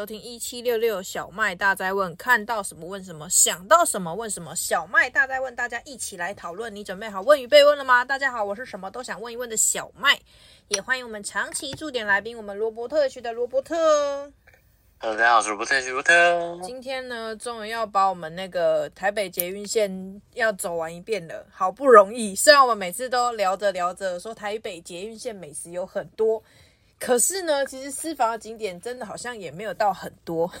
迎收听一七六六小麦大灾问，看到什么问什么，想到什么问什么。小麦大灾问，大家一起来讨论。你准备好问与被问了吗？大家好，我是什么都想问一问的小麦，也欢迎我们长期驻点来宾，我们罗伯特区的罗伯特。Hello，大家好，我是罗伯特，罗伯特。今天呢，终于要把我们那个台北捷运线要走完一遍了，好不容易。虽然我们每次都聊着聊着说台北捷运线美食有很多。可是呢，其实私房的景点真的好像也没有到很多，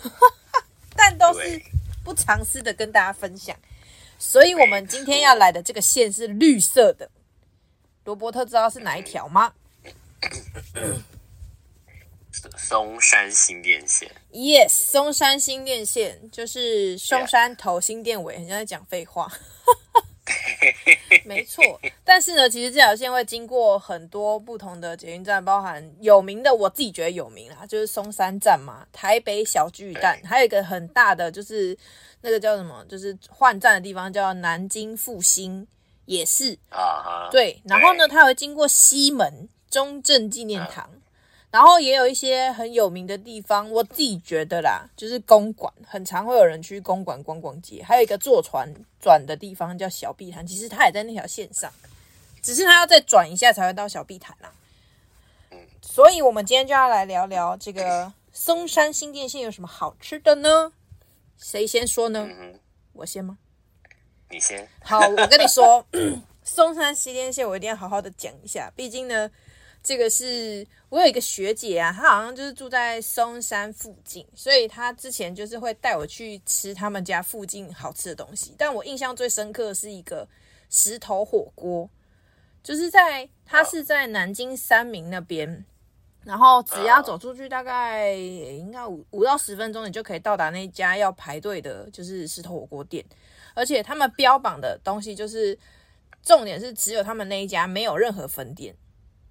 但都是不藏私的跟大家分享。所以，我们今天要来的这个线是绿色的。罗伯特知道是哪一条吗？松山新店线。Yes，松山新店线就是松山头新店尾，很像在讲废话。没错，但是呢，其实这条线会经过很多不同的捷运站，包含有名的，我自己觉得有名啦，就是松山站嘛，台北小巨蛋，还有一个很大的就是那个叫什么，就是换站的地方叫南京复兴，也是啊，对，然后呢，它会经过西门中正纪念堂。然后也有一些很有名的地方，我自己觉得啦，就是公馆，很常会有人去公馆逛逛街。还有一个坐船转的地方叫小碧潭，其实它也在那条线上，只是它要再转一下才会到小碧潭啦。所以我们今天就要来聊聊这个 松山新店线有什么好吃的呢？谁先说呢？我先吗？你先。好，我跟你说，松山新店线我一定要好好的讲一下，毕竟呢。这个是我有一个学姐啊，她好像就是住在松山附近，所以她之前就是会带我去吃他们家附近好吃的东西。但我印象最深刻的是一个石头火锅，就是在它是在南京三明那边，然后只要走出去大概应该五五到十分钟，你就可以到达那家要排队的，就是石头火锅店。而且他们标榜的东西就是重点是只有他们那一家，没有任何分店。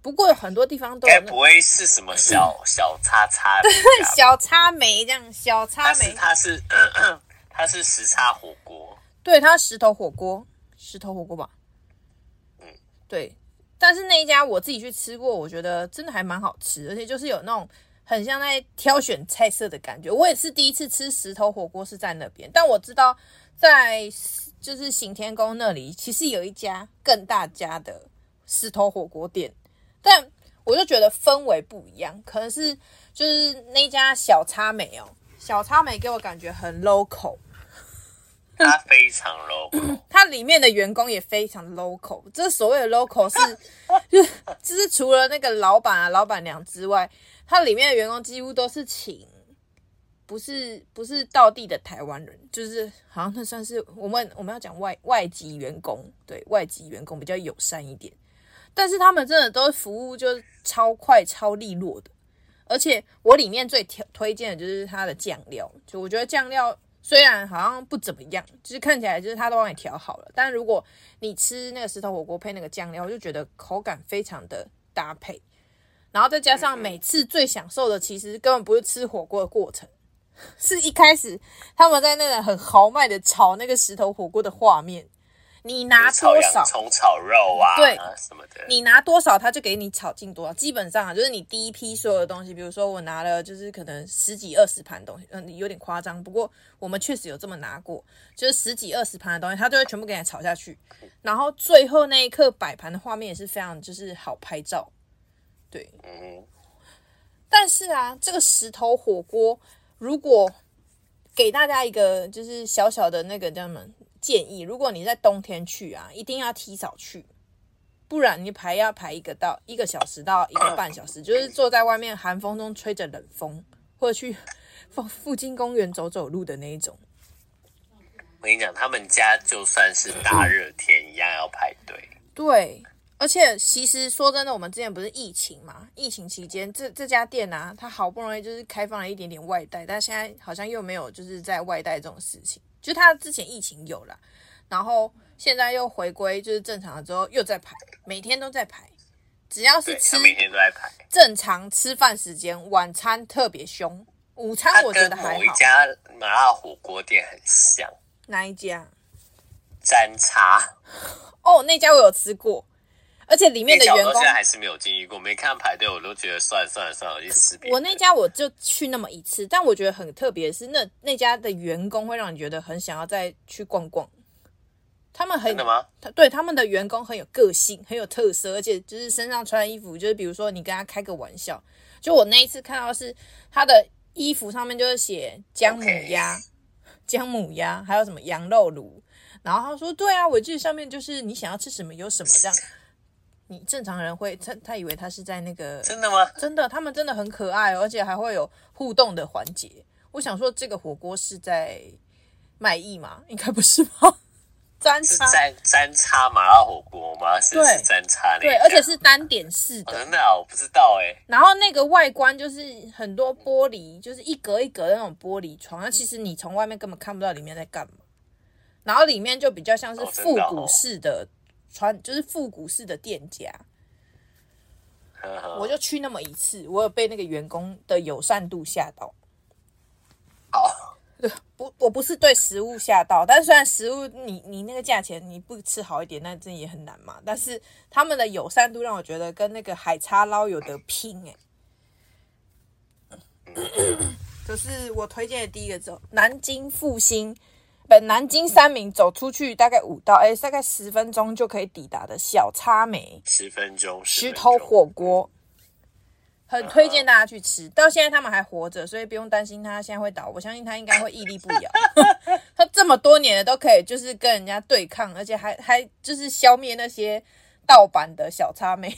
不过有很多地方都不会是什么小小叉叉？对，小叉梅这样，小叉梅。它是它是，石叉火锅，对，它是石头火锅，石头火锅吧？嗯，对。但是那一家我自己去吃过，我觉得真的还蛮好吃，而且就是有那种很像在挑选菜色的感觉。我也是第一次吃石头火锅是在那边，但我知道在就是行天宫那里，其实有一家更大家的石头火锅店。但我就觉得氛围不一样，可能是就是那家小叉美哦，小叉美给我感觉很 local，它非常 local，它里面的员工也非常 local。这所谓的 local 是，就是就是除了那个老板啊、老板娘之外，它里面的员工几乎都是请，不是不是道地的台湾人，就是好像那算是我们我们要讲外外籍员工，对外籍员工比较友善一点。但是他们真的都服务就是超快超利落的，而且我里面最推推荐的就是它的酱料，就我觉得酱料虽然好像不怎么样，就是看起来就是它都帮你调好了，但如果你吃那个石头火锅配那个酱料，我就觉得口感非常的搭配，然后再加上每次最享受的其实根本不是吃火锅的过程，是一开始他们在那个很豪迈的炒那个石头火锅的画面。你拿多少？葱炒肉啊，对啊什么的。你拿多少，他就给你炒进多少。基本上啊，就是你第一批所有的东西，比如说我拿了，就是可能十几二十盘东西，嗯，有点夸张。不过我们确实有这么拿过，就是十几二十盘的东西，他就会全部给你炒下去。然后最后那一刻摆盘的画面也是非常就是好拍照，对。嗯。但是啊，这个石头火锅，如果给大家一个就是小小的那个叫什么？建议，如果你在冬天去啊，一定要提早去，不然你排要排一个到一个小时到一个半小时，就是坐在外面寒风中吹着冷风，或者去 附附近公园走走路的那一种。我跟你讲，他们家就算是大热天一样要排队。对，而且其实说真的，我们之前不是疫情嘛？疫情期间，这这家店啊，它好不容易就是开放了一点点外带，但现在好像又没有就是在外带这种事情。就他之前疫情有了，然后现在又回归就是正常了之后又在排，每天都在排，只要是吃每天都在排。正常吃饭时间，晚餐特别凶，午餐我觉得还好。某一家麻辣火锅店很像，哪一家？沾茶。哦，那家我有吃过，而且里面的员工现在还是没有经历过，没看排队，我都觉得算了算了算了，我去吃别的。我那家我就去那么一次，但我觉得很特别的是，那那家的员工会让你觉得很想要再去逛逛。他们很？对，他们的员工很有个性，很有特色，而且就是身上穿的衣服，就是比如说你跟他开个玩笑，就我那一次看到是他的衣服上面就是写姜母鸭、姜.母鸭，还有什么羊肉炉，然后他说对啊，我记得上面就是你想要吃什么有什么这样。你正常人会他他以为他是在那个真的吗？真的，他们真的很可爱，而且还会有互动的环节。我想说，这个火锅是在卖艺吗？应该不是吧？沾叉沾沾叉麻辣火锅吗？是对是沾叉那？对，而且是单点式的。哦、真的啊，我不知道哎、欸。然后那个外观就是很多玻璃，就是一格一格的那种玻璃窗，那其实你从外面根本看不到里面在干嘛。然后里面就比较像是复古式的。哦穿就是复古式的店家，我就去那么一次，我有被那个员工的友善度吓到。好，不，我不是对食物吓到，但虽然食物你你那个价钱你不吃好一点，那真也很难嘛。但是他们的友善度让我觉得跟那个海叉捞有得拼哎、欸。可是我推荐的第一个走南京复兴。本南京三明走出去大概五到哎，大概十分钟就可以抵达的小叉梅，十分钟石头火锅，很推荐大家去吃。Uh huh. 到现在他们还活着，所以不用担心他现在会倒。我相信他应该会屹立不摇。他这么多年了都可以，就是跟人家对抗，而且还还就是消灭那些盗版的小叉梅。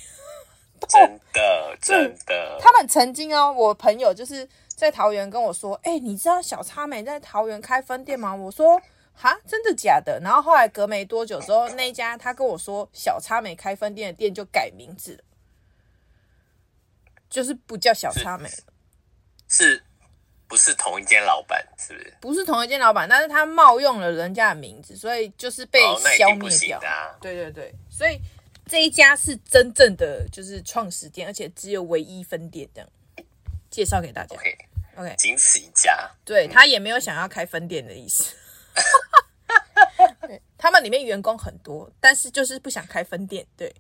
真的 真的，他们曾经哦，我朋友就是。在桃园跟我说，哎、欸，你知道小叉美在桃园开分店吗？我说，哈，真的假的？然后后来隔没多久之后，那一家他跟我说小叉美开分店的店就改名字了，就是不叫小叉美了，是不是同一间老板？是不是？不是同一间老板，但是他冒用了人家的名字，所以就是被消灭掉。哦啊、对对对，所以这一家是真正的就是创始店，而且只有唯一分店这样，介绍给大家。Okay. OK，仅此一家。对，他也没有想要开分店的意思。他们里面员工很多，但是就是不想开分店。对。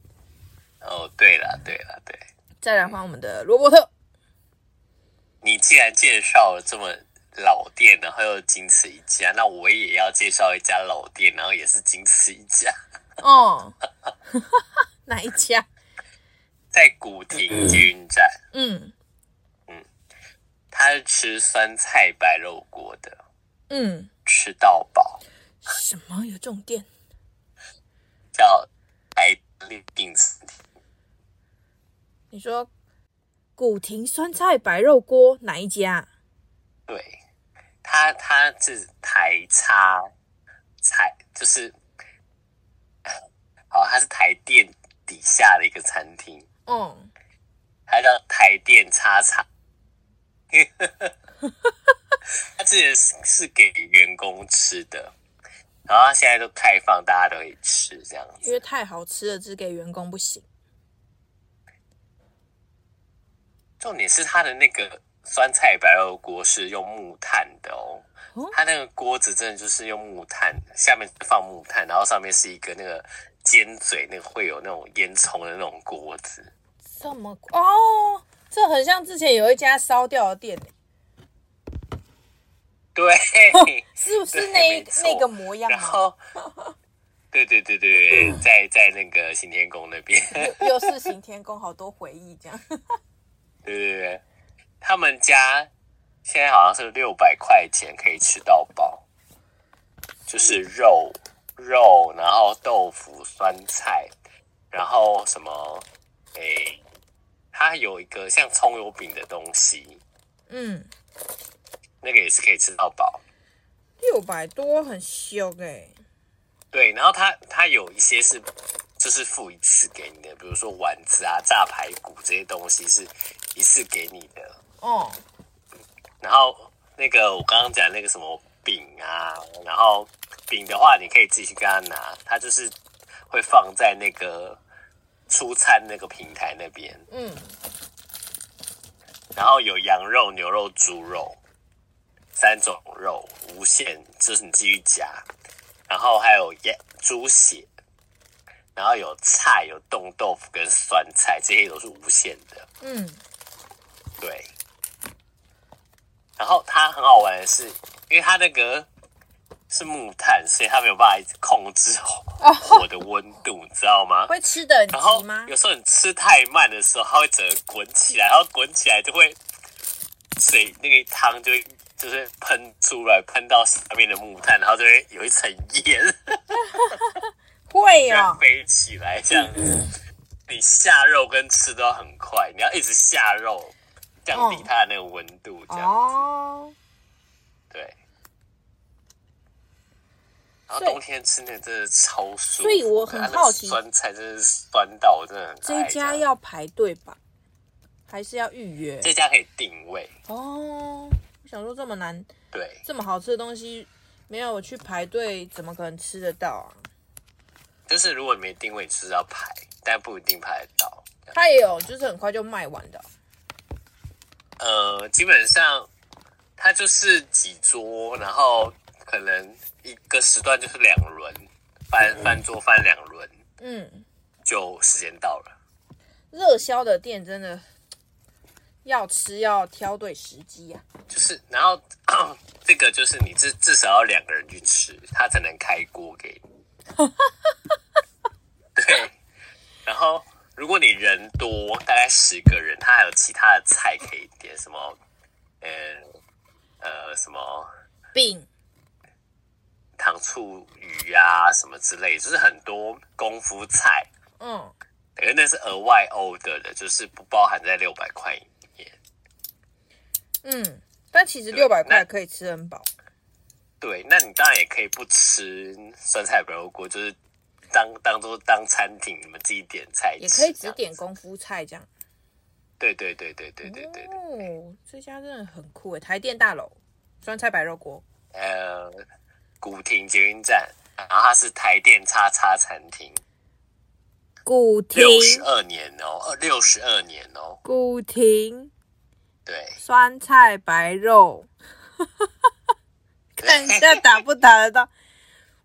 哦，对了，对了，对。再来换我们的罗伯特。你既然介绍了这么老店，然后又仅此一家，那我也要介绍一家老店，然后也是仅此一家。哦。哪一家？在古亭捷运站。嗯。他是吃酸菜白肉锅的，嗯，吃到饱。什么有这种店？叫台定餐厅。你说古亭酸菜白肉锅哪一家？对，他他是台叉菜，就是好，他是台电底下的一个餐厅。嗯，他叫台电叉叉。他之前是是给员工吃的，然后他现在都开放，大家都可以吃这样子。因为太好吃了，只给员工不行。重点是他的那个酸菜白肉锅是用木炭的哦，他那个锅子真的就是用木炭，下面放木炭，然后上面是一个那个尖嘴，那个会有那种烟囱的那种锅子。这么哦。这很像之前有一家烧掉的店，对，是不是那那个模样？然后，对对对对，在在那个行天宫那边，又是行天宫，好多回忆这样。对对对，他们家现在好像是六百块钱可以吃到饱，就是肉肉，然后豆腐、酸菜，然后什么诶。它有一个像葱油饼的东西，嗯，那个也是可以吃到饱，六百多很凶哎、欸。对，然后它它有一些是就是付一次给你的，比如说丸子啊、炸排骨这些东西是一次给你的哦。然后那个我刚刚讲那个什么饼啊，然后饼的话你可以自己去跟他拿，他就是会放在那个。出餐那个平台那边，嗯，然后有羊肉、牛肉、猪肉三种肉，无限，就是你继续加，然后还有羊猪血，然后有菜，有冻豆腐跟酸菜，这些都是无限的。嗯，对。然后它很好玩的是，因为它那个是木炭，所以它没有办法一直控制火的温度，哦、你知道吗？会吃的很急吗？有时候你吃太慢的时候，它会整个滚起来，然后滚起来就会水那个汤就会就是喷出来，喷到下面的木炭，然后就会有一层烟。会 啊、哦，飞起来这样子。你下肉跟吃都要很快，你要一直下肉，降低它的那个温度，这样子。哦。对。然后冬天吃那真的超舒服。所以我很好奇，酸菜真的是酸到我真的很爱。这家要排队吧？还是要预约？这家可以定位。哦。我想说这么难，对，这么好吃的东西，没有我去排队，怎么可能吃得到啊？就是如果你没定位，就是要排，但不一定排得到。它也有，就是很快就卖完的。呃，基本上它就是几桌，然后可能一个时段就是两轮翻翻桌翻两轮，嗯，就时间到了。热销的店真的要吃要挑对时机啊。就是，然后 这个就是你至至少要两个人去吃，他才能开锅给你。对，然后如果你人多，大概十个人，他还有其他的菜可以点，什么，呃呃，什么饼、糖醋鱼啊，什么之类，就是很多功夫菜。嗯，因为那是额外 order 的，就是不包含在六百块里面。嗯，但其实六百块可以吃很饱。对，那你当然也可以不吃酸菜白肉锅，就是当当做当餐厅，你们自己点菜，也可以只点功夫菜这样。对对对对对对对，对哦，这家真的很酷诶，台电大楼酸菜白肉锅。呃，古亭捷运站，然后它是台电叉叉餐厅。古亭六十二年哦，六十二年哦。古亭。对。酸菜白肉。看一下打不打得到？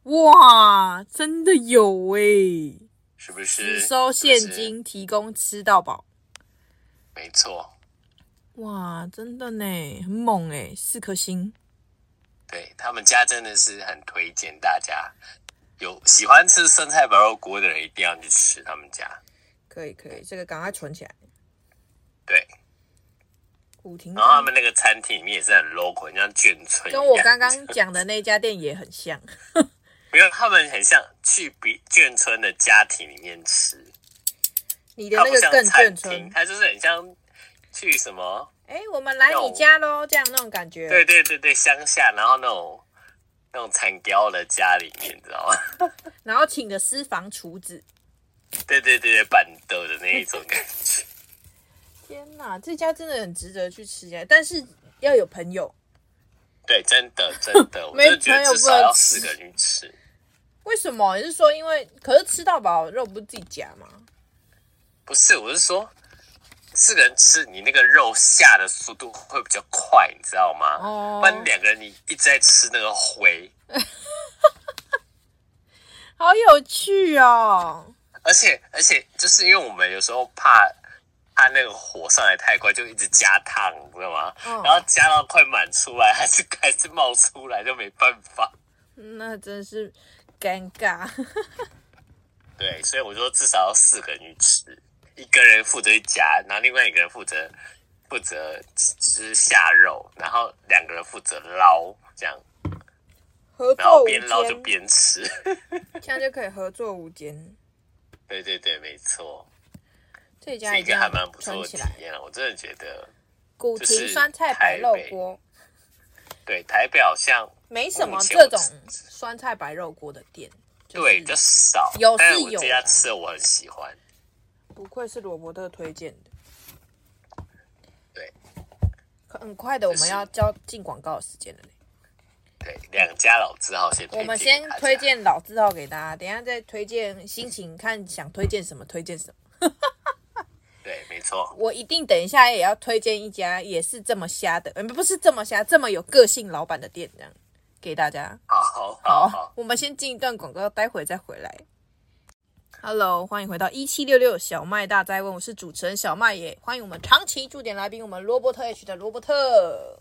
哇，真的有哎、欸！是不是？只收现金，提供吃到饱。没错。哇，真的呢，很猛哎，四颗星。对，他们家真的是很推荐大家，有喜欢吃生菜白肉锅的人一定要去吃他们家。可以可以，这个赶快存起来。对。然后他们那个餐厅里面也是很 local，像眷村，跟我刚刚讲的那家店也很像。没有，他们很像去比眷村的家庭里面吃。你的那个更眷村，它就是很像去什么？哎，我们来你家喽，这样那种感觉。对对对对，乡下，然后那种那种残雕的家里面，你知道吗？然后请的私房厨子。对对对对，板豆的那一种感觉。天呐，这家真的很值得去吃呀！但是要有朋友。对，真的真的，我真的觉得至少要四个人去吃。为什么？你是说因为？可是吃到饱肉不是自己夹吗？不是，我是说四个人吃，你那个肉下的速度会比较快，你知道吗？哦。不然两个人你一直在吃那个灰，好有趣哦！而且而且，就是因为我们有时候怕。它那个火上来太快，就一直加烫，你知道吗？哦、然后加到快满出来，还是还是冒出来，就没办法。那真是尴尬。对，所以我说至少要四个人去吃，一个人负责夹，然后另外一个人负责负责吃下肉，然后两个人负责捞，这样。合作无间。然后边捞就边吃，这样就可以合作无间。对对对，没错。这家一个还蛮不错的体验，我真的觉得。古亭酸菜白肉锅。对，台北好像没什么这种酸菜白肉锅的店。对，就少。有是有。这家吃的我很喜欢。不愧是罗伯特推荐的。对。很快的，我们要交进广告的时间了。对，两家老字号先。我们先推荐老字号给大家，等一下再推荐心情看想推荐什么，推荐什么。对，没错。我一定等一下也要推荐一家也是这么瞎的，嗯，不是这么瞎，这么有个性老板的店，这样给大家。好，好，好，好，我们先进一段广告，待会再回来。Hello，欢迎回到一七六六小麦大灾问，我是主持人小麦耶，欢迎我们长期驻点来宾，我们罗伯特 H 的罗伯特。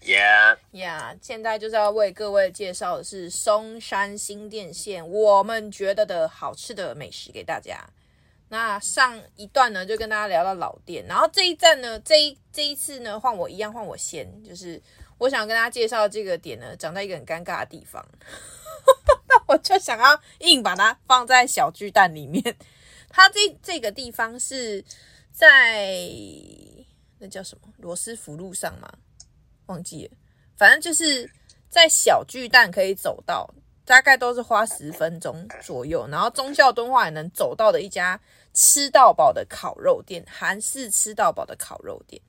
Yeah，呀，现在就是要为各位介绍的是松山新店线我们觉得的好吃的美食给大家。那上一段呢，就跟大家聊到老店，然后这一站呢，这一这一次呢，换我一样，换我先，就是我想跟大家介绍这个点呢，长在一个很尴尬的地方。那我就想要硬把它放在小巨蛋里面。它这这个地方是在那叫什么罗斯福路上吗？忘记了，反正就是在小巨蛋可以走到，大概都是花十分钟左右。然后忠孝敦化也能走到的一家吃到饱的烤肉店，韩式吃到饱的烤肉店。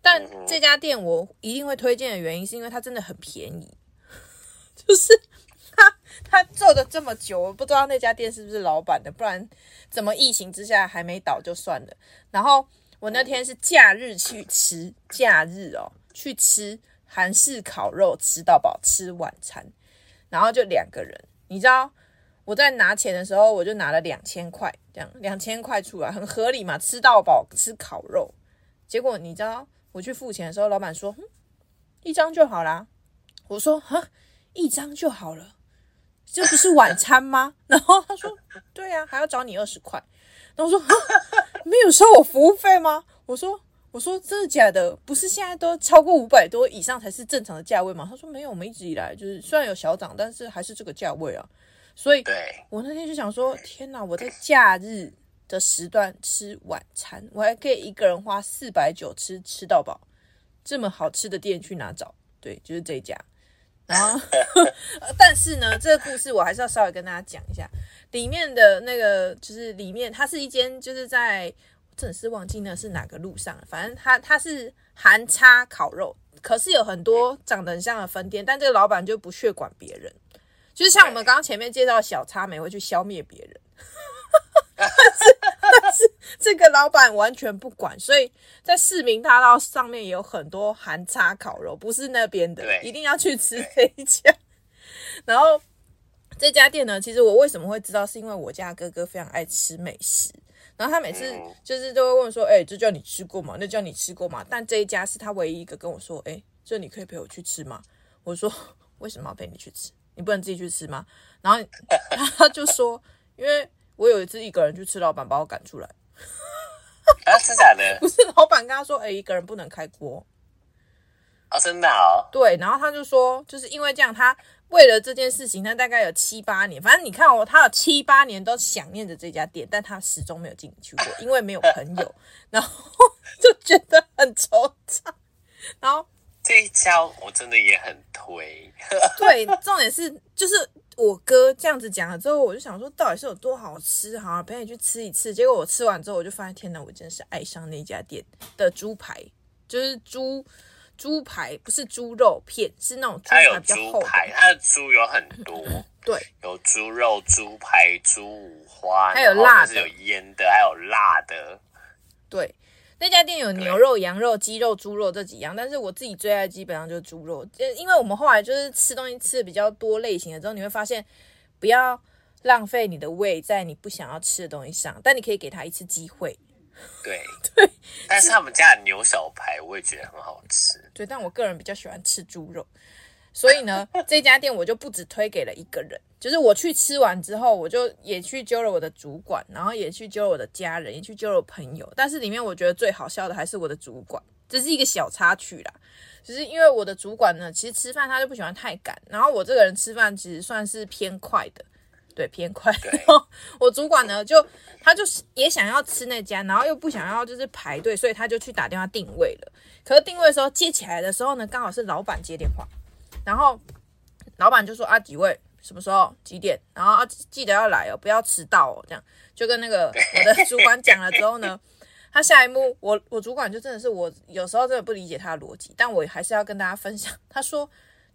但这家店我一定会推荐的原因，是因为它真的很便宜，就是。他做的这么久，我不知道那家店是不是老板的，不然怎么疫情之下还没倒就算了。然后我那天是假日去吃，假日哦去吃韩式烤肉，吃到饱，吃晚餐，然后就两个人。你知道我在拿钱的时候，我就拿了两千块，这样两千块出来很合理嘛？吃到饱吃烤肉，结果你知道我去付钱的时候，老板说：“嗯，一张就好啦。”我说：“哈，一张就好了。”这不是晚餐吗？然后他说：“对呀、啊，还要找你二十块。”然后我说：“没有收我服务费吗？”我说：“我说真的假的？不是现在都超过五百多以上才是正常的价位吗？”他说：“没有，我们一直以来就是虽然有小涨，但是还是这个价位啊。”所以，我那天就想说：“天哪！我在假日的时段吃晚餐，我还可以一个人花四百九吃吃到饱，这么好吃的店去哪找？对，就是这家。”然后，但是呢，这个故事我还是要稍微跟大家讲一下。里面的那个就是里面，它是一间就是在，我真是忘记那是哪个路上，反正它它是韩叉烤肉，可是有很多长得很像的分店，但这个老板就不屑管别人，就是像我们刚刚前面介绍小叉美会去消灭别人。但是但是这个老板完全不管，所以在市民大道上面也有很多韩叉烤肉，不是那边的，一定要去吃这一家。然后这家店呢，其实我为什么会知道，是因为我家哥哥非常爱吃美食，然后他每次就是都会问说：“哎，这叫你吃过吗？那叫你吃过吗？”但这一家是他唯一一个跟我说：“哎，这你可以陪我去吃吗？”我说：“为什么要陪你去吃？你不能自己去吃吗？”然后他就说：“因为。”我有一次一个人去吃，老板把我赶出来。啊，是假的？不是，老板跟他说：“哎、欸，一个人不能开锅。”啊，真的哦。对，然后他就说，就是因为这样，他为了这件事情，他大概有七八年，反正你看哦，他有七八年都想念着这家店，但他始终没有进去过，因为没有朋友，然后就觉得很惆怅。然后这一家我真的也很推。对，重点是就是。我哥这样子讲了之后，我就想说，到底是有多好吃？好，陪你去吃一次。结果我吃完之后，我就发现，天哪，我真是爱上那家店的猪排，就是猪猪排，不是猪肉片，是那种猪排比较厚。它有猪排，它的猪有很多，对，有猪肉、猪排、猪五花，还有辣的，有腌的，还有辣的，对。那家店有牛肉、羊肉、鸡肉、猪肉这几样，但是我自己最爱基本上就是猪肉，因为我们后来就是吃东西吃的比较多类型的之后，你会发现不要浪费你的胃在你不想要吃的东西上，但你可以给他一次机会。对 对，但是他们家的牛小排我也觉得很好吃。对，但我个人比较喜欢吃猪肉。所以呢，这家店我就不止推给了一个人，就是我去吃完之后，我就也去揪了我的主管，然后也去揪了我的家人，也去揪了我朋友。但是里面我觉得最好笑的还是我的主管，这是一个小插曲啦。就是因为我的主管呢，其实吃饭他就不喜欢太赶，然后我这个人吃饭其实算是偏快的，对，偏快。然后我主管呢，就他就是也想要吃那家，然后又不想要就是排队，所以他就去打电话定位了。可是定位的时候接起来的时候呢，刚好是老板接电话。然后老板就说啊，几位什么时候几点？然后啊，记得要来哦，不要迟到哦。这样就跟那个 我的主管讲了之后呢，他下一幕我我主管就真的是我有时候真的不理解他的逻辑，但我还是要跟大家分享。他说：“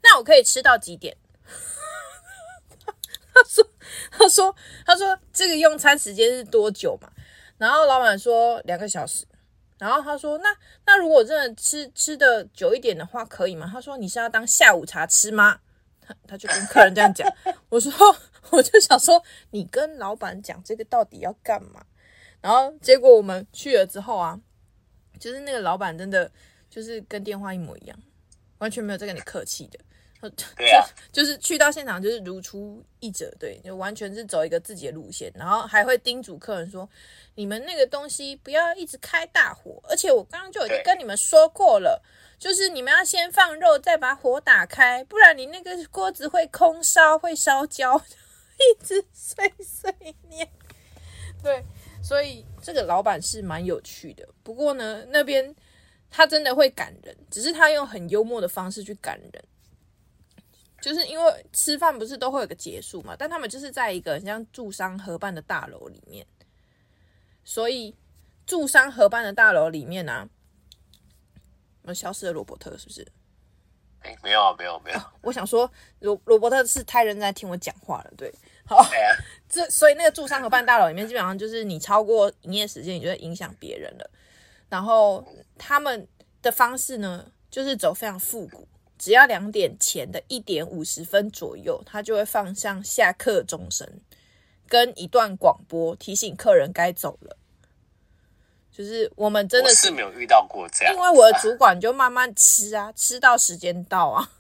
那我可以吃到几点？”他说：“他说他说这个用餐时间是多久嘛？”然后老板说：“两个小时。”然后他说：“那那如果真的吃吃的久一点的话，可以吗？”他说：“你是要当下午茶吃吗？”他他就跟客人这样讲。我说：“ 我就想说，你跟老板讲这个到底要干嘛？然后结果我们去了之后啊，就是那个老板真的就是跟电话一模一样，完全没有在跟你客气的。对啊，就是去到现场就是如出一辙，对，就完全是走一个自己的路线，然后还会叮嘱客人说：“你们那个东西不要一直开大火，而且我刚刚就已经跟你们说过了，就是你们要先放肉，再把火打开，不然你那个锅子会空烧，会烧焦，一直碎碎念。”对，所以这个老板是蛮有趣的。不过呢，那边他真的会感人，只是他用很幽默的方式去感人。就是因为吃饭不是都会有个结束嘛，但他们就是在一个像住商合办的大楼里面，所以住商合办的大楼里面呢、啊，我消失了罗伯特是不是？哎，没有没有没有、哦。我想说罗罗伯特是太认真在听我讲话了，对，好，这所以那个住商合办大楼里面基本上就是你超过营业时间，你就会影响别人了。然后他们的方式呢，就是走非常复古。只要两点前的一点五十分左右，他就会放上下课钟声，跟一段广播提醒客人该走了。就是我们真的是，是没有遇到过这样，因为我的主管就慢慢吃啊，吃到时间到啊，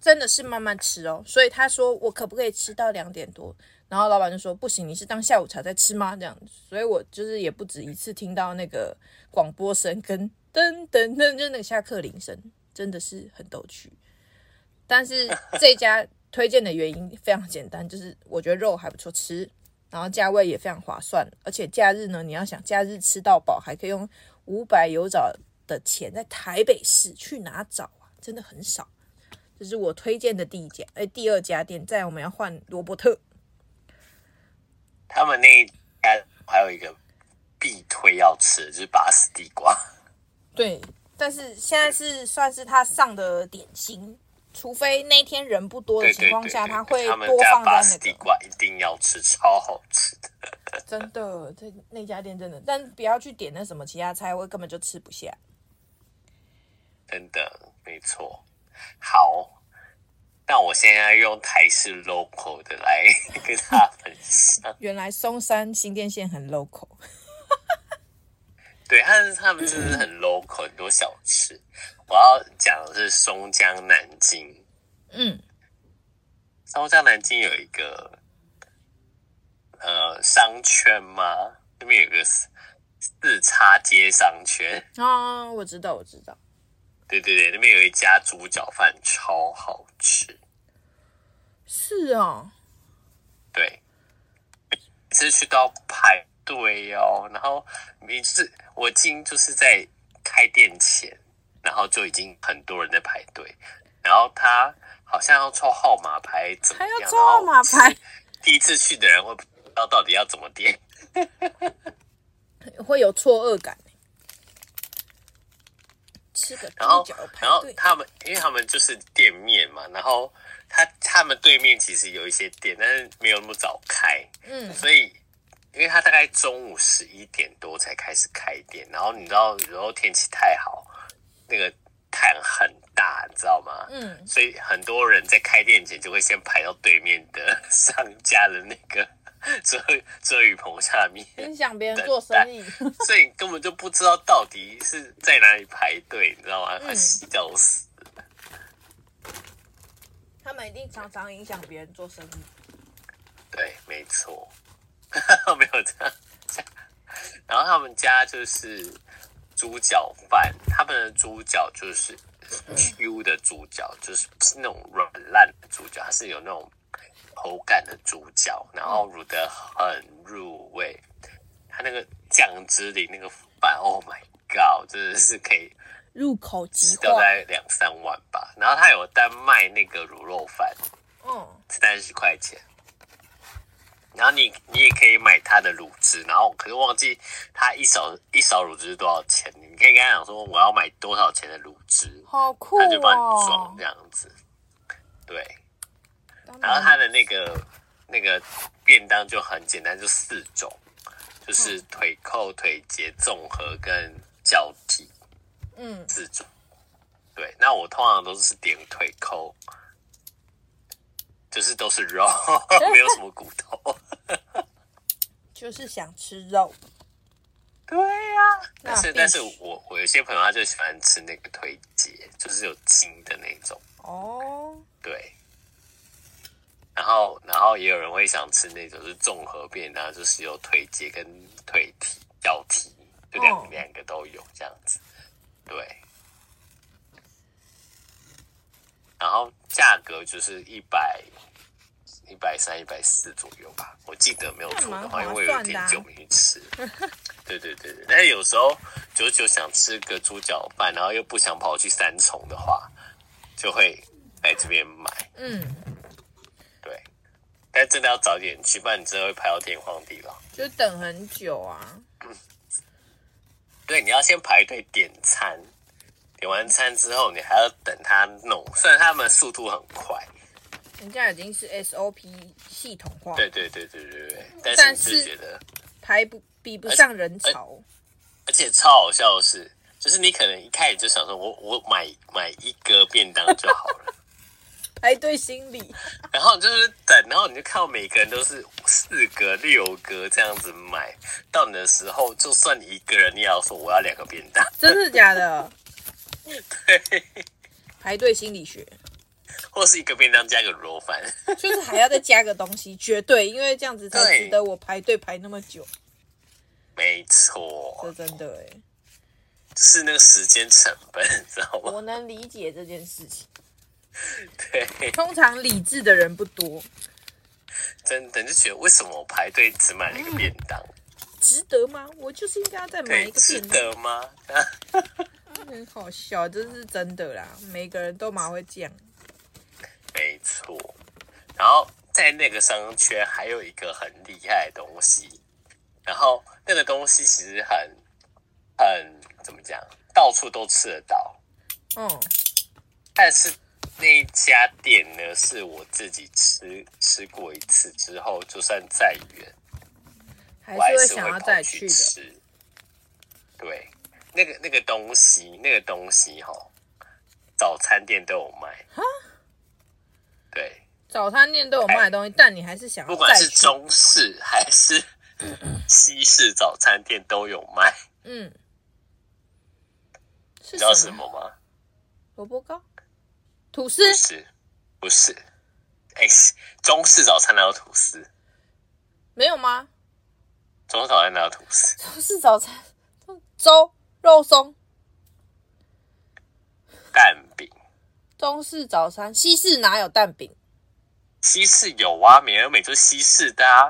真的是慢慢吃哦。所以他说我可不可以吃到两点多？然后老板就说不行，你是当下午茶在吃吗？这样，所以我就是也不止一次听到那个广播声跟噔噔噔，就那个下课铃声。真的是很逗趣，但是这家推荐的原因非常简单，就是我觉得肉还不错吃，然后价位也非常划算，而且假日呢，你要想假日吃到饱，还可以用五百油找的钱在台北市去哪找啊？真的很少。这是我推荐的第一家，哎，第二家店，在我们要换罗伯特，他们那一家还有一个必推要吃，就是拔丝地瓜，对。但是现在是算是他上的点心，除非那天人不多的情况下，他会多放在那个。地瓜一定要吃，超好吃的。真的，这那家店真的，但不要去点那什么其他菜，我根本就吃不下。真的，没错。好，那我现在用台式 local 的来 跟他分享。原来松山新店线很 local。对，但是他们真的是很 local，很多小吃。我要讲的是松江南京。嗯，松江南京有一个呃商圈吗？那边有个四四叉街商圈。啊，我知道，我知道。对对对，那边有一家猪脚饭超好吃。是啊。对，每次去到排队哦，然后每次。我今就是在开店前，然后就已经很多人在排队，然后他好像要抽号码牌，怎么样？还要抽号码牌？第一次去的人会不知道到底要怎么点，会有错愕感。吃个 然后，然后他们因为他们就是店面嘛，然后他他们对面其实有一些店，但是没有那么早开，嗯，所以。因为他大概中午十一点多才开始开店，然后你知道有时候天气太好，那个摊很大，你知道吗？嗯，所以很多人在开店前就会先排到对面的商家的那个 遮遮雨棚下面，影响别人做生意，所以根本就不知道到底是在哪里排队，你知道吗？快笑死！他们一定常常影响别人做生意。对，没错。没有这样，然后他们家就是猪脚饭，他们的猪脚就是 Q 的猪脚，就是不是那种软烂的猪脚，它是有那种口感的猪脚，然后卤得很入味。它那个酱汁里那个饭，Oh my God，真的是可以入口即化，大概两三碗吧。然后他有单卖那个卤肉饭，嗯，三十块钱。然后你你也可以买他的卤汁，然后可是忘记他一勺一勺卤汁是多少钱，你可以跟他讲说我要买多少钱的卤汁，好酷哦，他就帮你装这样子。对，然后他的那个那个便当就很简单，就四种，就是腿扣、腿节综合跟交替，嗯，四种。对，那我通常都是点腿扣。就是都是肉，没有什么骨头，就是想吃肉。对呀、啊，但是但是我我有些朋友他就喜欢吃那个腿节，就是有筋的那种。哦，对。然后然后也有人会想吃那种是综合便当，就是有腿节跟腿蹄、脚蹄，就两、哦、两个都有这样子。对。然后价格就是一百一百三、一百四左右吧，我记得没有错的话，因为我有点久没去吃。对对对对，但是有时候久久想吃个猪脚饭，然后又不想跑去三重的话，就会来这边买。嗯，对，但真的要早点去，不然你真的会排到天荒地老，就等很久啊。嗯，对，你要先排队点餐，点完餐之后，你还要等他弄。虽然他们速度很快，人家已经是 SOP 系统化。对对对对对对，但是你是觉得排不。比不上人潮，而且超好笑的是，就是你可能一开始就想说我，我我买买一个便当就好了，排队心理，然后就是等，然后你就看到每个人都是四个、六个这样子买，到你的时候，就算你一个人，你也要说我要两个便当，真的假的？对，排队心理学，或是一个便当加个卤肉饭，就是还要再加个东西，绝对，因为这样子才值得我排队排那么久。没错，这真的哎，是那个时间成本，你知道吗？我能理解这件事情。对，通常理智的人不多。真的就觉得为什么我排队只买了一个便当，嗯，值得吗？我就是应该要再买一个便当，值得吗？很好笑，这是真的啦。每个人都蛮会这样。没错，然后在那个商圈还有一个很厉害的东西。然后那个东西其实很很怎么讲，到处都吃得到。嗯，但是那一家店呢，是我自己吃吃过一次之后，就算再远，还是会想要再去吃。对，那个那个东西，那个东西哈、哦，早餐店都有卖。哈，对，早餐店都有卖的东西，但你还是想要不管是中式还是。西式早餐店都有卖。嗯，你知道什么吗？萝卜糕、吐司？不是，不是。哎、欸，中式早餐哪有吐司？没有吗？中式早餐哪有吐司？中式早餐，粥、肉松、蛋饼。中式早餐，西式哪有蛋饼？西式有啊，美而美就是西式的啊。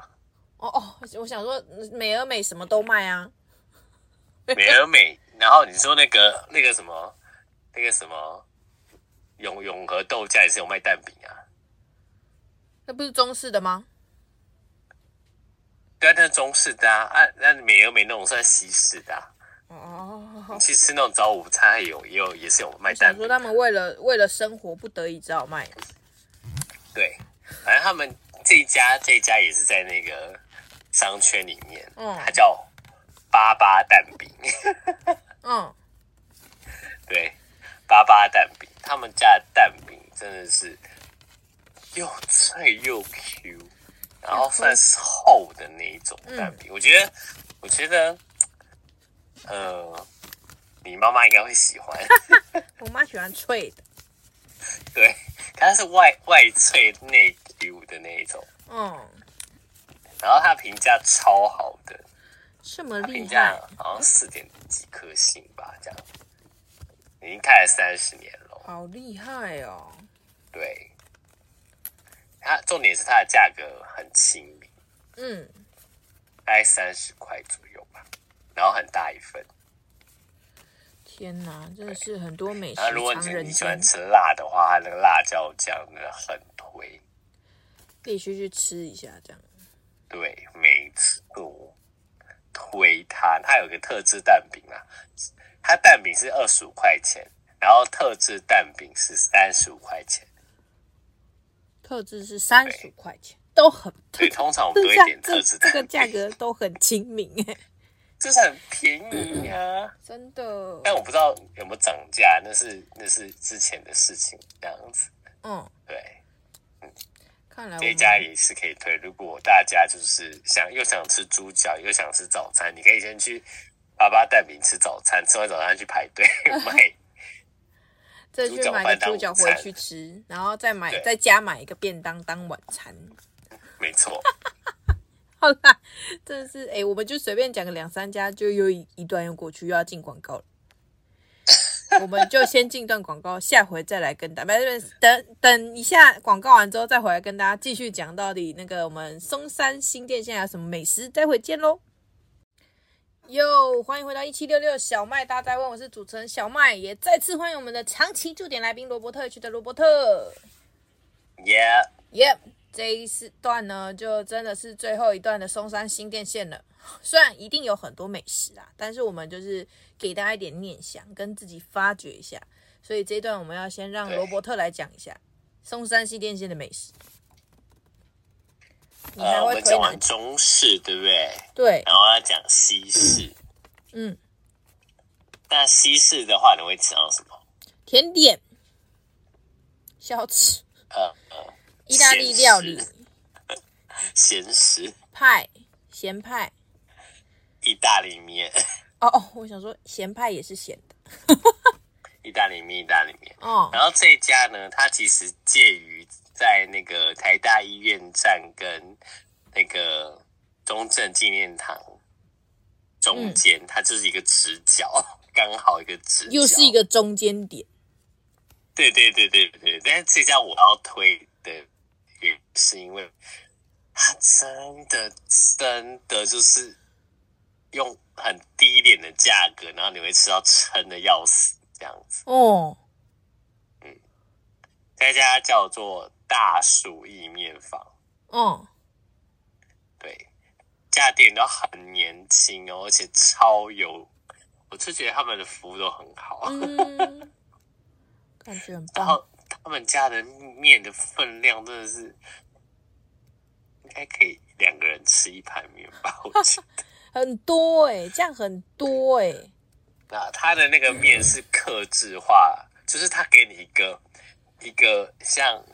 哦哦，我想说美而美什么都卖啊，美而美，然后你说那个那个什么那个什么永永和豆家也是有卖蛋饼啊，那不是中式的吗？对啊，那是中式的啊，啊，那美而美那种算西式的啊。哦，其实那种早午餐也有也有也是有卖蛋饼。说他们为了为了生活不得已只好卖。对，反正他们这一家这一家也是在那个。商圈里面，嗯，它叫八八蛋饼，嗯，对，八八蛋饼，他们家的蛋饼真的是又脆又 Q，然后算是厚的那一种蛋饼。嗯、我觉得，我觉得，呃，你妈妈应该会喜欢。我妈喜欢脆的，对，它是外外脆内 Q 的那一种，嗯。然后它评价超好的，这么厉害，评价好像四点几颗星吧，这样，已经开了三十年了，好厉害哦。对，它重点是它的价格很亲民，嗯，大概三十块左右吧，然后很大一份。天哪，真的是很多美食。那如果你你喜欢吃辣的话，它那个辣椒酱真的很推，必须去吃一下这样。对，没错，推它，它有个特制蛋饼啊，它蛋饼是二十五块钱，然后特制蛋饼是三十五块钱，特制是三十五块钱，都很对。通常我们都会点特制蛋饼，这个价格都很亲民哎，就是很便宜啊，真的。但我不知道有没有涨价，那是那是之前的事情，这样子。嗯，对。看来这一家也是可以推。如果大家就是想又想吃猪脚又想吃早餐，你可以先去八八蛋饼吃早餐，吃完早餐去排队 买，再去买个猪脚回去吃，然后再买再加买一个便当当晚餐。没错。好啦，真的是哎、欸，我们就随便讲个两三家，就又一段又过去，又要进广告了。我们就先进段广告，下回再来跟大家等等一下广告完之后再回来跟大家继续讲到底那个我们松山新店现在有什么美食，待会见喽。哟，欢迎回到一七六六小麦大家问，我是主持人小麦，也再次欢迎我们的长期驻点来宾罗伯特区的罗伯特。Yeah. 这一段呢，就真的是最后一段的松山新店线了。虽然一定有很多美食啊，但是我们就是给大家一点念想，跟自己发掘一下。所以这一段我们要先让罗伯特来讲一下松山新店线的美食。你还会推、呃、我们讲完中式，对不对？对。然后要讲西式。嗯。那西式的话，你会吃到什么？甜点、小吃。呃呃。意大利料理，咸食派，咸派，意大利面。哦哦，我想说咸派也是咸的。意大利面，意大利面。哦，然后这一家呢，它其实介于在那个台大医院站跟那个中正纪念堂中间，嗯、它就是一个直角，刚好一个直角，又是一个中间点。对对对对对，但是这家我要推是因为它真的真的就是用很低廉的价格，然后你会吃到撑的要死这样子哦。嗯，这家叫做大薯意面坊。哦，对，家店都很年轻哦，而且超有，我就觉得他们的服务都很好。嗯，感觉很棒。然后他们家的面的分量真的是，应该可以两个人吃一盘面吧？我觉得 很多哎、欸，这样很多哎、欸。那他的那个面是克制化，就是他给你一个一个像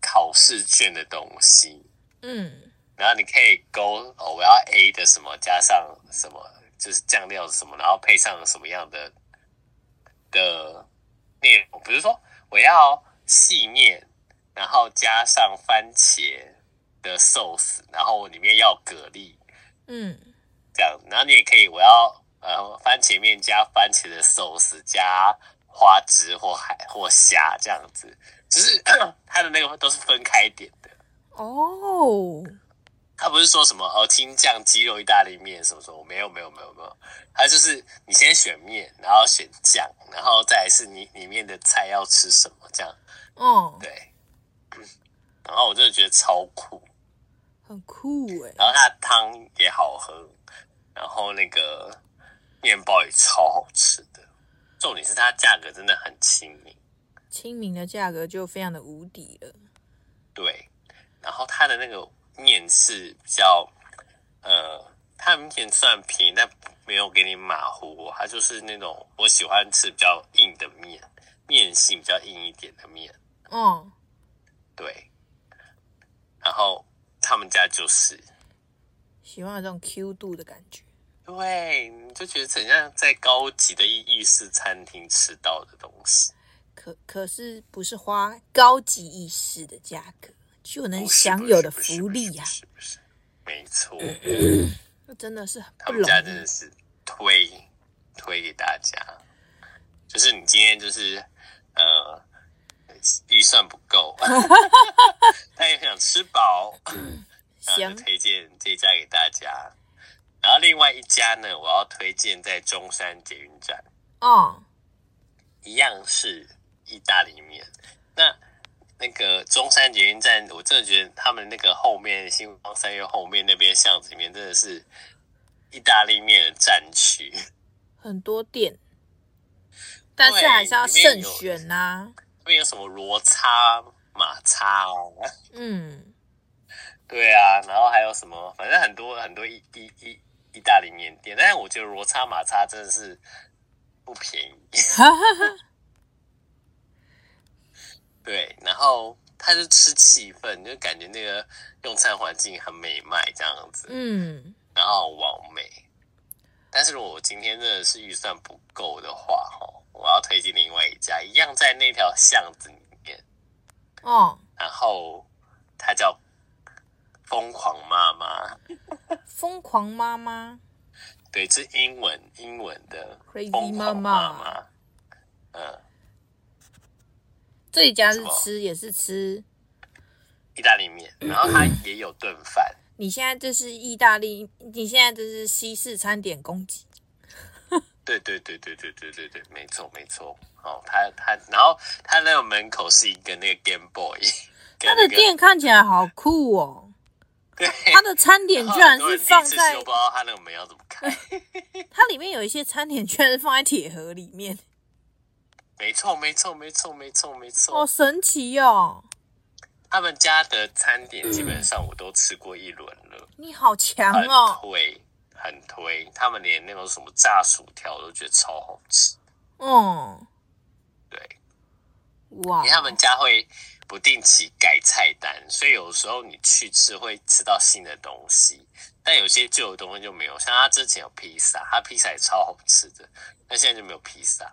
考试卷的东西，嗯，然后你可以勾哦，我要 A 的什么加上什么，就是酱料什么，然后配上什么样的的内容，比如说。我要细面，然后加上番茄的寿司，然后我里面要蛤蜊，嗯，这样，然后你也可以，我要呃番茄面加番茄的寿司，加花枝或海或虾这样子，只是 它的那个都是分开点的。哦。他不是说什么哦，青酱鸡肉意大利面什么什么，没有没有没有没有，他就是你先选面，然后选酱，然后再来是你里面的菜要吃什么这样。哦，对，然后我真的觉得超酷，很酷哎。然后它的汤也好喝，然后那个面包也超好吃的，重点是它价格真的很亲民，亲民的价格就非常的无敌了。对，然后它的那个。面是比较，呃，它的面算便宜，但没有给你马虎。它就是那种我喜欢吃比较硬的面，面性比较硬一点的面。嗯，对。然后他们家就是喜欢有这种 Q 度的感觉。对，你就觉得很像在高级的意式餐厅吃到的东西。可可是不是花高级意式的价格。就能享有的福利呀、啊，是不是？没错，那真的是很他们家真的是推推给大家，就是你今天就是呃预算不够，但也想吃饱，然后就推荐这家给大家。然后另外一家呢，我要推荐在中山捷运站哦，一样是意大利面。那那个中山捷运站，我真的觉得他们那个后面新光三月后面那边巷子里面，真的是意大利面的战区，很多店，但是还是要慎选呐、啊。那边有什么罗叉、马叉哦？嗯，对啊，然后还有什么？反正很多很多意意意意大利面店，但是我觉得罗叉、马叉真的是不便宜。对，然后他就吃气氛，就感觉那个用餐环境很美迈这样子，嗯，然后完美。但是如果我今天真的是预算不够的话，哈，我要推荐另外一家，一样在那条巷子里面，哦，然后它叫疯狂妈妈，疯狂妈妈，对，是英文英文的。Crazy 疯狂妈妈，嗯。这一家是吃也是吃意大利面，然后它也有炖饭。你现在这是意大利，你现在这是西式餐点攻击。对对对对对对对对，没错没错。哦，他他，然后他那个门口是一个那个 Game Boy，他的店看起来好酷哦。对，他的餐点居然是放在，我不知道他那个门要怎么开。它里面有一些餐点居然是放在铁盒里面。没错，没错，没错，没错，没错，好神奇哦！他们家的餐点基本上我都吃过一轮了。你好强哦！很推，很推。他们连那种什么炸薯条都觉得超好吃。嗯，对，哇！因为他们家会不定期改菜单，所以有时候你去吃会吃到新的东西，但有些旧的东西就没有。像他之前有披萨，他披萨也超好吃的，但现在就没有披萨。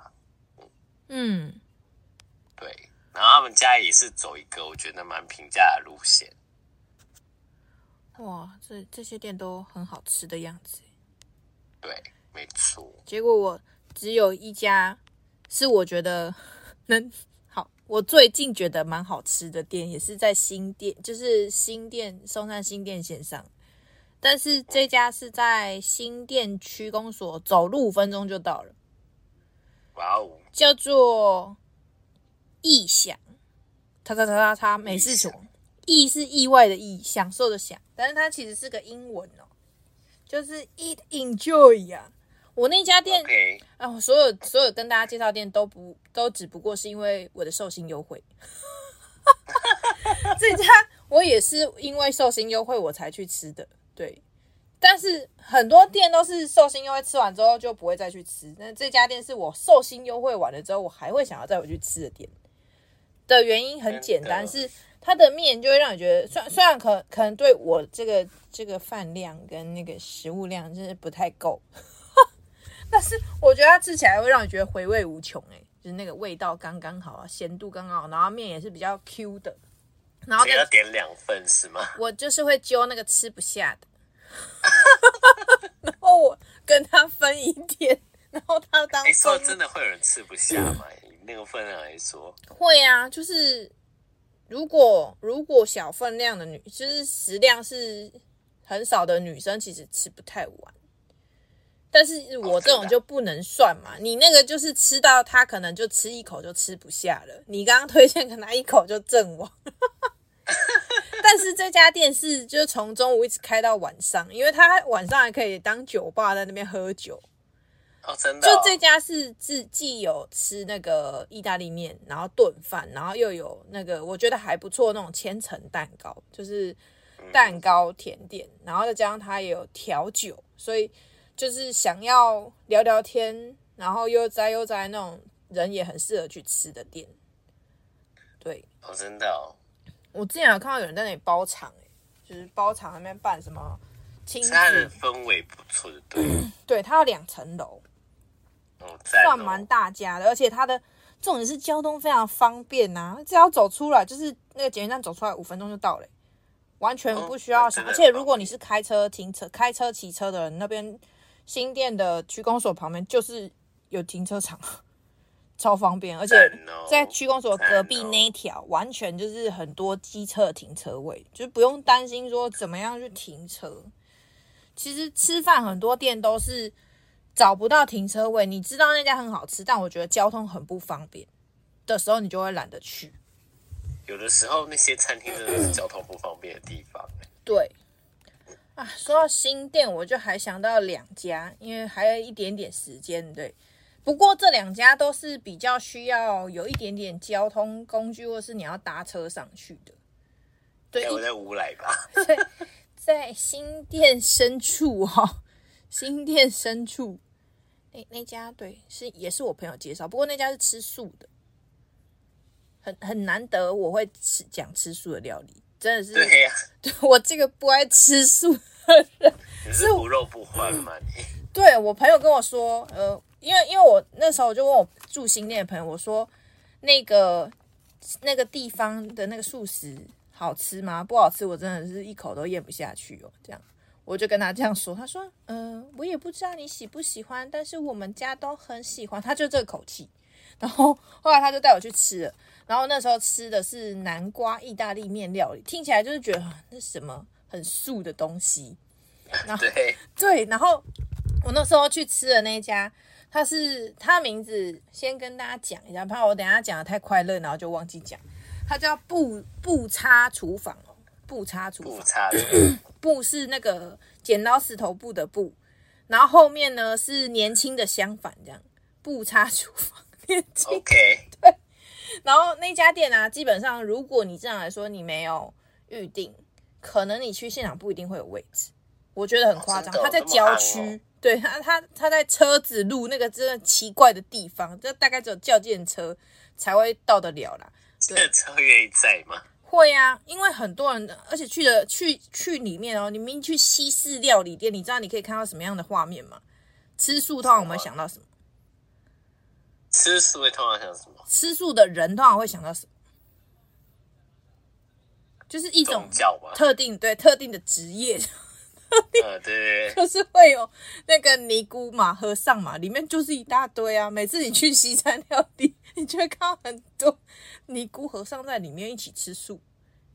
嗯，对，然后他们家也是走一个我觉得蛮平价的路线。哇，这这些店都很好吃的样子。对，没错。结果我只有一家是我觉得 能好，我最近觉得蛮好吃的店，也是在新店，就是新店松山新店线上，但是这家是在新店区公所，走路五分钟就到了。哇哦！叫做意想，他他他他他美式厨，意是意外的意，享受的享，但是它其实是个英文哦，就是 eat enjoy 呀、啊。我那家店啊我、所有所有跟大家介绍店都不都只不过是因为我的寿星优惠，这家我也是因为寿星优惠我才去吃的，对。但是很多店都是寿星优惠吃完之后就不会再去吃，那这家店是我寿星优惠完了之后我还会想要再回去吃的店。的原因很简单，是它的面就会让你觉得，虽然虽然可可能对我这个这个饭量跟那个食物量真是不太够，但是我觉得它吃起来会让你觉得回味无穷，哎，就是那个味道刚刚好啊，咸度刚刚好，然后面也是比较 Q 的，然后要点两份是吗？我就是会揪那个吃不下的。然后我跟他分一点，然后他当。你说真的会有人吃不下吗？以那个分量来说，会啊，就是如果如果小分量的女，就是食量是很少的女生，其实吃不太完。但是我这种就不能算嘛，你那个就是吃到他可能就吃一口就吃不下了，你刚刚推荐可能一口就阵亡。但是这家店是就是从中午一直开到晚上，因为他晚上还可以当酒吧在那边喝酒。哦，真的、哦。就这家是自既有吃那个意大利面，然后炖饭，然后又有那个我觉得还不错那种千层蛋糕，就是蛋糕甜点，然后再加上它也有调酒，所以就是想要聊聊天，然后悠哉悠哉那种人也很适合去吃的店。对。哦，真的哦。我之前有看到有人在那里包场，就是包场那边办什么亲子，它的氛围不错的，对，对，它有两层楼，哦，算蛮大家的，而且它的重点是交通非常方便呐、啊，只要走出来就是那个捷运站，走出来五分钟就到了，完全不需要。而且如果你是开车停车、开车骑车的人，那边新店的区公所旁边就是有停车场。超方便，而且在区公所隔壁那一条，完全就是很多机车停车位，就不用担心说怎么样去停车。其实吃饭很多店都是找不到停车位，你知道那家很好吃，但我觉得交通很不方便的时候，你就会懒得去。有的时候那些餐厅真的是交通不方便的地方。对啊，说到新店，我就还想到两家，因为还有一点点时间，对。不过这两家都是比较需要有一点点交通工具，或是你要搭车上去的。对，我在乌来吧，在在新店深处哈，新店深处那那家对是也是我朋友介绍，不过那家是吃素的。很很难得我会吃讲吃素的料理，真的是。对呀、啊，我这个不爱吃素的人，你是不肉不欢吗？你对我朋友跟我说，呃，因为因为我那时候我就问我住新店的朋友，我说那个那个地方的那个素食好吃吗？不好吃，我真的是一口都咽不下去哦。这样，我就跟他这样说，他说，嗯、呃，我也不知道你喜不喜欢，但是我们家都很喜欢。他就这个口气，然后后来他就带我去吃了，然后那时候吃的是南瓜意大利面料理，听起来就是觉得那是什么很素的东西。然后 对对，然后。我那时候去吃的那一家，他是他的名字，先跟大家讲一下，怕我等下讲的太快乐，然后就忘记讲。他叫不不插厨房哦，不插厨房，不插不 是那个剪刀石头布的布，然后后面呢是年轻的相反，这样不插厨房，年轻。OK，对。然后那家店啊，基本上如果你这样来说，你没有预定，可能你去现场不一定会有位置。我觉得很夸张，他在郊区。对他，他他在车子路那个真的奇怪的地方，这大概只有叫电车才会到得了啦。这车愿意载吗？会啊，因为很多人，而且去的去去里面哦，你明明去西式料理店，你知道你可以看到什么样的画面吗？吃素通常我们会想到什么？吃素会通常想什么？吃素的人通常会想到什么？就是一种特定对特定的职业。呃，对，就是会有那个尼姑嘛，和尚嘛，里面就是一大堆啊。每次你去西餐料理，你就会看到很多尼姑和尚在里面一起吃素，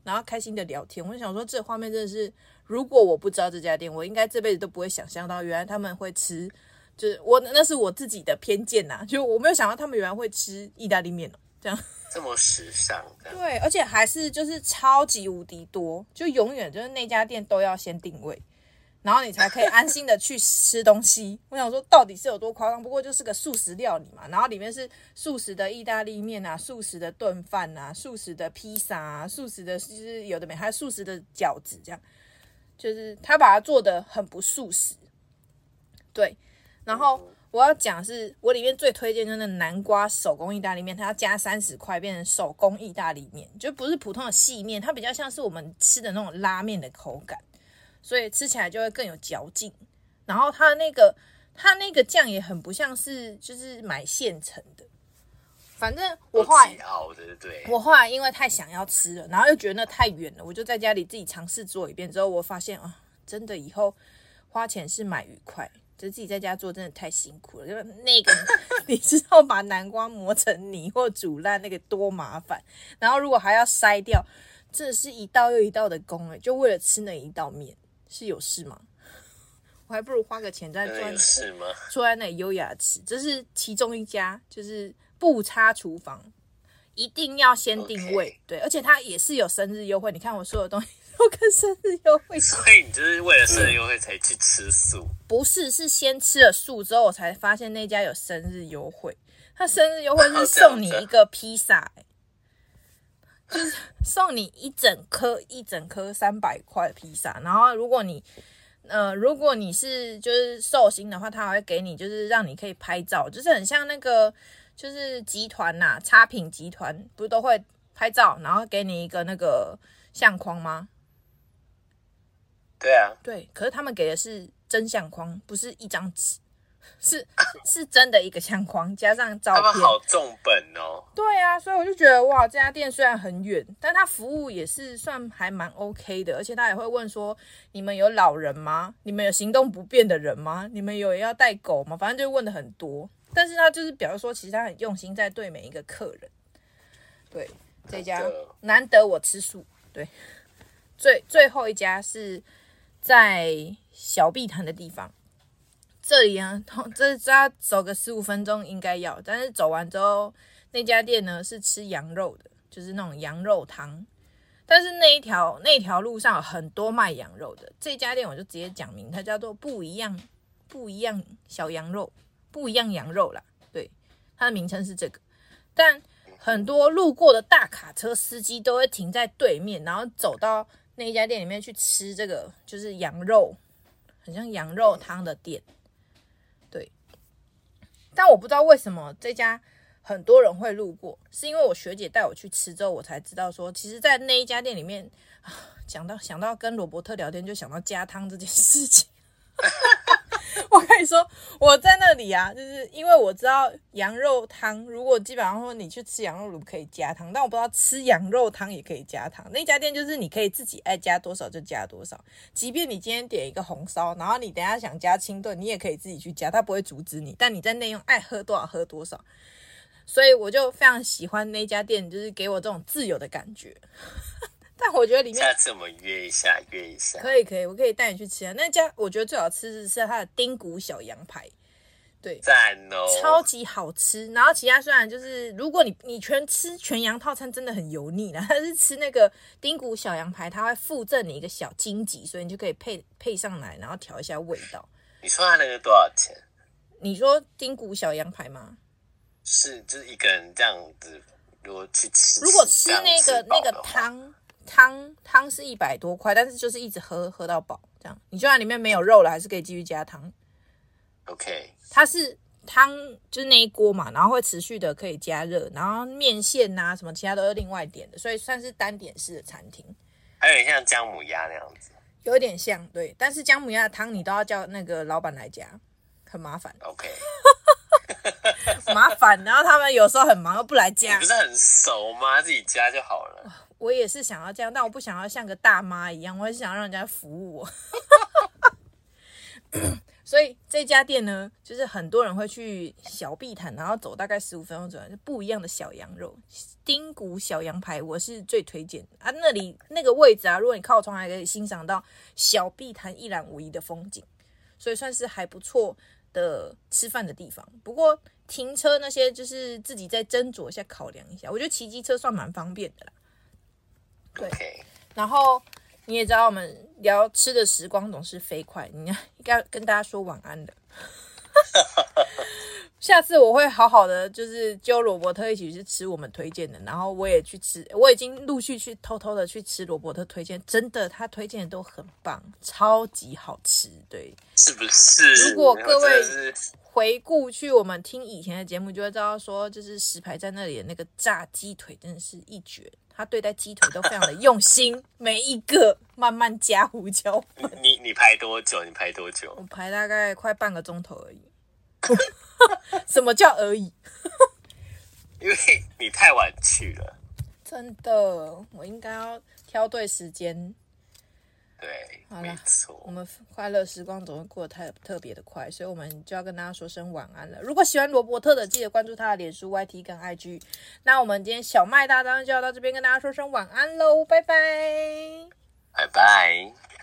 然后开心的聊天。我就想说，这画面真的是，如果我不知道这家店，我应该这辈子都不会想象到，原来他们会吃，就是我那是我自己的偏见呐，就我没有想到他们原来会吃意大利面哦，这样这么时尚，对，而且还是就是超级无敌多，就永远就是那家店都要先定位。然后你才可以安心的去吃东西。我想说，到底是有多夸张？不过就是个素食料理嘛。然后里面是素食的意大利面啊，素食的炖饭啊，素食的披萨啊，素食的就是有的没，还有素食的饺子，这样就是他把它做的很不素食。对，然后我要讲是我里面最推荐的那南瓜手工意大利面，它要加三十块变成手工意大利面，就不是普通的细面，它比较像是我们吃的那种拉面的口感。所以吃起来就会更有嚼劲，然后它那个它那个酱也很不像是就是买现成的，反正我后来我后来因为太想要吃了，然后又觉得那太远了，我就在家里自己尝试做一遍。之后，我发现啊，真的以后花钱是买愉快，就自己在家做真的太辛苦了，因为那个 你知道把南瓜磨成泥或煮烂那个多麻烦，然后如果还要筛掉，这是一道又一道的工哎，就为了吃那一道面。是有事吗？我还不如花个钱在赚。有事吗？坐在那里优雅吃，这是其中一家，就是不差厨房，一定要先定位。Okay. 对，而且它也是有生日优惠。你看我所有东西都跟生日优惠，所以你就是为了生日优惠才去吃素？不是，是先吃了素之后，我才发现那家有生日优惠。他生日优惠是送你一个披萨，欸。就是送你一整颗一整颗三百块披萨，然后如果你呃如果你是就是寿星的话，他还会给你就是让你可以拍照，就是很像那个就是集团呐，差品集团不是都会拍照，然后给你一个那个相框吗？对啊，对，可是他们给的是真相框，不是一张纸。是是真的一个相框，加上照片，他们好重本哦。对啊，所以我就觉得哇，这家店虽然很远，但他服务也是算还蛮 OK 的，而且他也会问说，你们有老人吗？你们有行动不便的人吗？你们有要带狗吗？反正就问的很多，但是他就是表示说，其实他很用心在对每一个客人。对，这家难得我吃素。对，最最后一家是在小碧潭的地方。这里啊，这这走个十五分钟应该要，但是走完之后，那家店呢是吃羊肉的，就是那种羊肉汤。但是那一条那条路上有很多卖羊肉的，这家店我就直接讲明，它叫做不一样不一样小羊肉，不一样羊肉啦。对，它的名称是这个。但很多路过的大卡车司机都会停在对面，然后走到那一家店里面去吃这个，就是羊肉，很像羊肉汤的店。但我不知道为什么这家很多人会路过，是因为我学姐带我去吃之后，我才知道说，其实，在那一家店里面，讲到想到跟罗伯特聊天，就想到加汤这件事情。我跟你说，我在那里啊，就是因为我知道羊肉汤，如果基本上说你去吃羊肉炉可以加汤，但我不知道吃羊肉汤也可以加汤。那家店就是你可以自己爱加多少就加多少，即便你今天点一个红烧，然后你等下想加清炖，你也可以自己去加，他不会阻止你。但你在内用爱喝多少喝多少，所以我就非常喜欢那家店，就是给我这种自由的感觉。但我觉得里面下次我们约一下，约一下，可以可以，我可以带你去吃啊。那家我觉得最好吃的是它的丁骨小羊排，对，赞哦，超级好吃。然后其他虽然就是，如果你你全吃全羊套餐，真的很油腻了。但是吃那个丁骨小羊排，它会附赠你一个小荆棘，所以你就可以配配上来，然后调一下味道。你说它那个多少钱？你说丁骨小羊排吗？是，就是一个人这样子，如果去吃，如果吃那个那个汤。汤汤是一百多块，但是就是一直喝喝到饱，这样你就算里面没有肉了，还是可以继续加汤。OK，它是汤就是那一锅嘛，然后会持续的可以加热，然后面线呐、啊、什么其他都是另外点的，所以算是单点式的餐厅。还有点像姜母鸭那样子，有一点像对，但是姜母鸭的汤你都要叫那个老板来加，很麻烦。OK，麻烦，然后他们有时候很忙又不来加，你不是很熟吗？自己加就好了。我也是想要这样，但我不想要像个大妈一样，我还是想要让人家服务我。所以这家店呢，就是很多人会去小碧潭，然后走大概十五分钟左右，就不一样的小羊肉，丁骨小羊排，我是最推荐啊。那里那个位置啊，如果你靠窗还可以欣赏到小碧潭一览无遗的风景，所以算是还不错的吃饭的地方。不过停车那些就是自己再斟酌一下，考量一下。我觉得骑机车算蛮方便的啦。对，Okay. 然后你也知道，我们聊吃的时光总是飞快，你应该跟大家说晚安的。下次我会好好的，就是揪罗伯特一起去吃我们推荐的，然后我也去吃，我已经陆续去偷偷的去吃罗伯特推荐，真的他推荐的都很棒，超级好吃，对，是不是？如果各位回顾去我们听以前的节目，就会知道说，就是石牌在那里的那个炸鸡腿真的是一绝。他对待鸡腿都非常的用心，每一个慢慢加胡椒粉。你你排多久？你排多久？我排大概快半个钟头而已。什么叫而已？因为你太晚去了。真的，我应该要挑对时间。对，好了，没错，我们快乐时光总是过得太特别的快，所以我们就要跟大家说声晚安了。如果喜欢罗伯特的，记得关注他的脸书、YT 跟 IG。那我们今天小麦大当就要到这边跟大家说声晚安喽，拜拜，拜拜。